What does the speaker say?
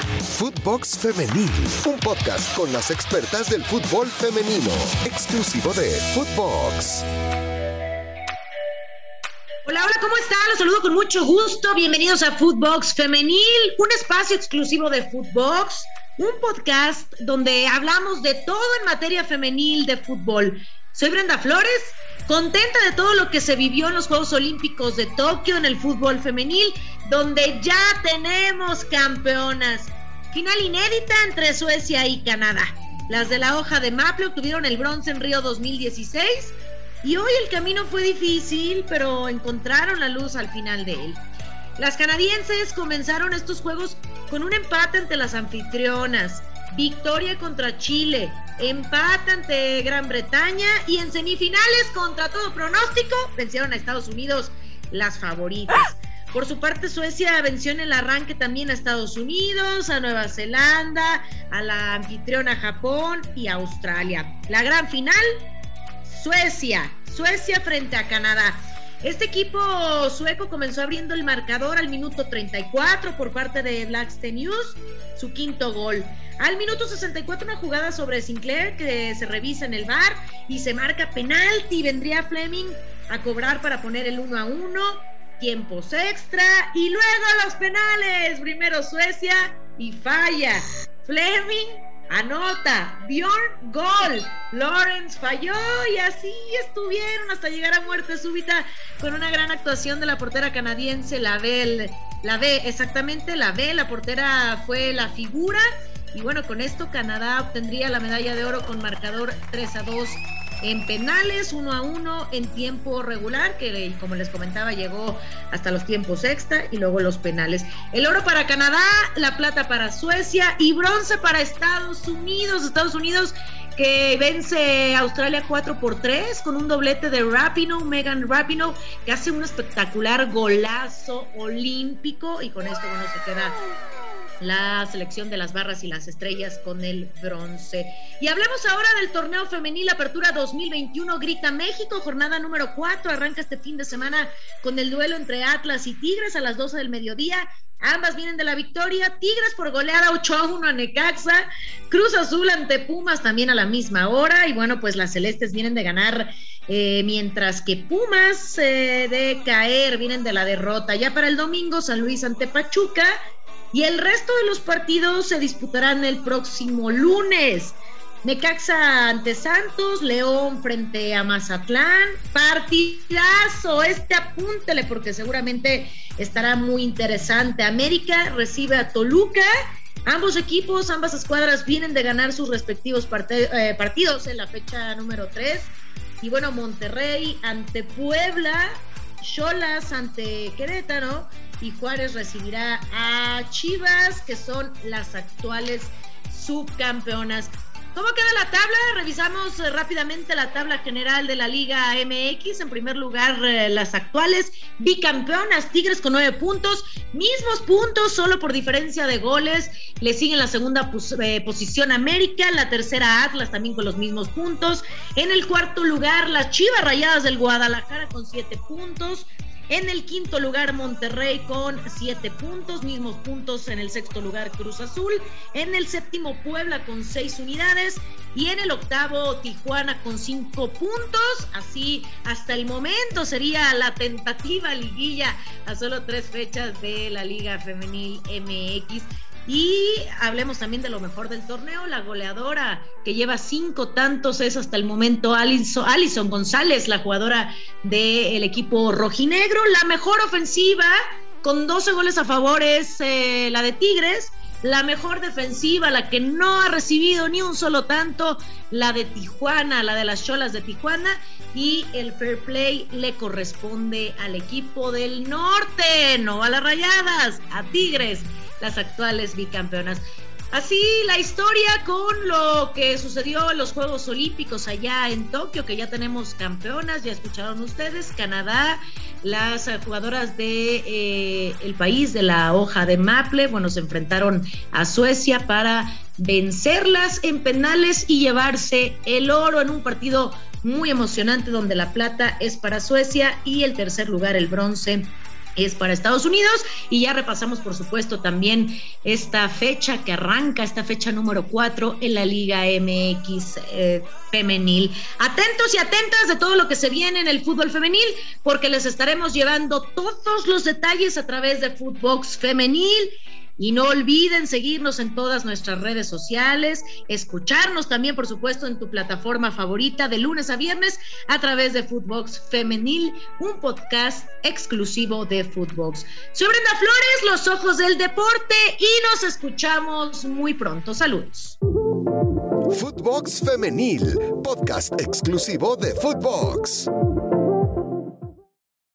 Footbox Femenil, un podcast con las expertas del fútbol femenino, exclusivo de Footbox. Hola, hola, ¿cómo están? Los saludo con mucho gusto. Bienvenidos a Footbox Femenil, un espacio exclusivo de Footbox, un podcast donde hablamos de todo en materia femenil de fútbol. Soy Brenda Flores, contenta de todo lo que se vivió en los Juegos Olímpicos de Tokio en el fútbol femenil, donde ya tenemos campeonas. Final inédita entre Suecia y Canadá. Las de la hoja de Maple obtuvieron el bronce en Río 2016 y hoy el camino fue difícil, pero encontraron la luz al final de él. Las canadienses comenzaron estos juegos con un empate ante las anfitrionas, victoria contra Chile, empate ante Gran Bretaña y en semifinales contra todo pronóstico vencieron a Estados Unidos las favoritas. Por su parte, Suecia venció en el arranque también a Estados Unidos, a Nueva Zelanda, a la anfitriona Japón y a Australia. La gran final, Suecia. Suecia frente a Canadá. Este equipo sueco comenzó abriendo el marcador al minuto 34 por parte de Blackstone News, su quinto gol. Al minuto 64 una jugada sobre Sinclair que se revisa en el bar y se marca penalti. Vendría Fleming a cobrar para poner el 1 a 1 tiempos extra y luego los penales. Primero Suecia y falla. Fleming anota. Bjorn gol. Lawrence falló y así estuvieron hasta llegar a muerte súbita con una gran actuación de la portera canadiense, la B. La B, exactamente, la B. La portera fue la figura. Y bueno, con esto Canadá obtendría la medalla de oro con marcador 3 a 2 en penales, uno a uno en tiempo regular, que como les comentaba llegó hasta los tiempos extra y luego los penales. El oro para Canadá, la plata para Suecia y bronce para Estados Unidos. Estados Unidos que vence Australia 4 por 3 con un doblete de Rapino, Megan Rapino, que hace un espectacular golazo olímpico y con esto bueno se queda la selección de las barras y las estrellas con el bronce. Y hablemos ahora del torneo femenil Apertura 2021 Grita México, jornada número 4, arranca este fin de semana con el duelo entre Atlas y Tigres a las 12 del mediodía. Ambas vienen de la victoria. Tigres por goleada 8 a 1 a Necaxa. Cruz Azul ante Pumas también a la misma hora. Y bueno, pues las celestes vienen de ganar, eh, mientras que Pumas eh, de caer vienen de la derrota. Ya para el domingo, San Luis ante Pachuca y el resto de los partidos se disputarán el próximo lunes. Necaxa ante Santos, León frente a Mazatlán, partidazo, este apúntele porque seguramente estará muy interesante. América recibe a Toluca, ambos equipos, ambas escuadras vienen de ganar sus respectivos eh, partidos en la fecha número 3. Y bueno, Monterrey ante Puebla, Cholas ante Querétaro y Juárez recibirá a Chivas, que son las actuales subcampeonas. ¿Cómo queda la tabla? Revisamos eh, rápidamente la tabla general de la Liga MX. En primer lugar, eh, las actuales bicampeonas Tigres con nueve puntos, mismos puntos, solo por diferencia de goles. Le siguen la segunda eh, posición América, la tercera Atlas también con los mismos puntos. En el cuarto lugar, las Chivas Rayadas del Guadalajara con siete puntos. En el quinto lugar, Monterrey con siete puntos, mismos puntos en el sexto lugar, Cruz Azul. En el séptimo, Puebla con seis unidades. Y en el octavo, Tijuana con cinco puntos. Así, hasta el momento sería la tentativa liguilla a solo tres fechas de la Liga Femenil MX. Y hablemos también de lo mejor del torneo, la goleadora que lleva cinco tantos es hasta el momento Alison, González, la jugadora del equipo rojinegro. La mejor ofensiva con 12 goles a favor es eh, la de Tigres. La mejor defensiva, la que no ha recibido ni un solo tanto, la de Tijuana, la de las Cholas de Tijuana. Y el fair play le corresponde al equipo del norte, no a las rayadas, a Tigres las actuales bicampeonas. Así la historia con lo que sucedió en los Juegos Olímpicos allá en Tokio, que ya tenemos campeonas, ya escucharon ustedes, Canadá, las jugadoras de eh, el país de la hoja de Maple, bueno, se enfrentaron a Suecia para vencerlas en penales y llevarse el oro en un partido muy emocionante donde la plata es para Suecia y el tercer lugar, el bronce, es para Estados Unidos y ya repasamos por supuesto también esta fecha que arranca, esta fecha número 4 en la Liga MX eh, femenil. Atentos y atentas de todo lo que se viene en el fútbol femenil porque les estaremos llevando todos los detalles a través de Footbox femenil y no olviden seguirnos en todas nuestras redes sociales, escucharnos también, por supuesto, en tu plataforma favorita de lunes a viernes a través de Footbox Femenil, un podcast exclusivo de Footbox. Soy Brenda Flores, los ojos del deporte, y nos escuchamos muy pronto. Saludos. Footbox Femenil, podcast exclusivo de Footbox.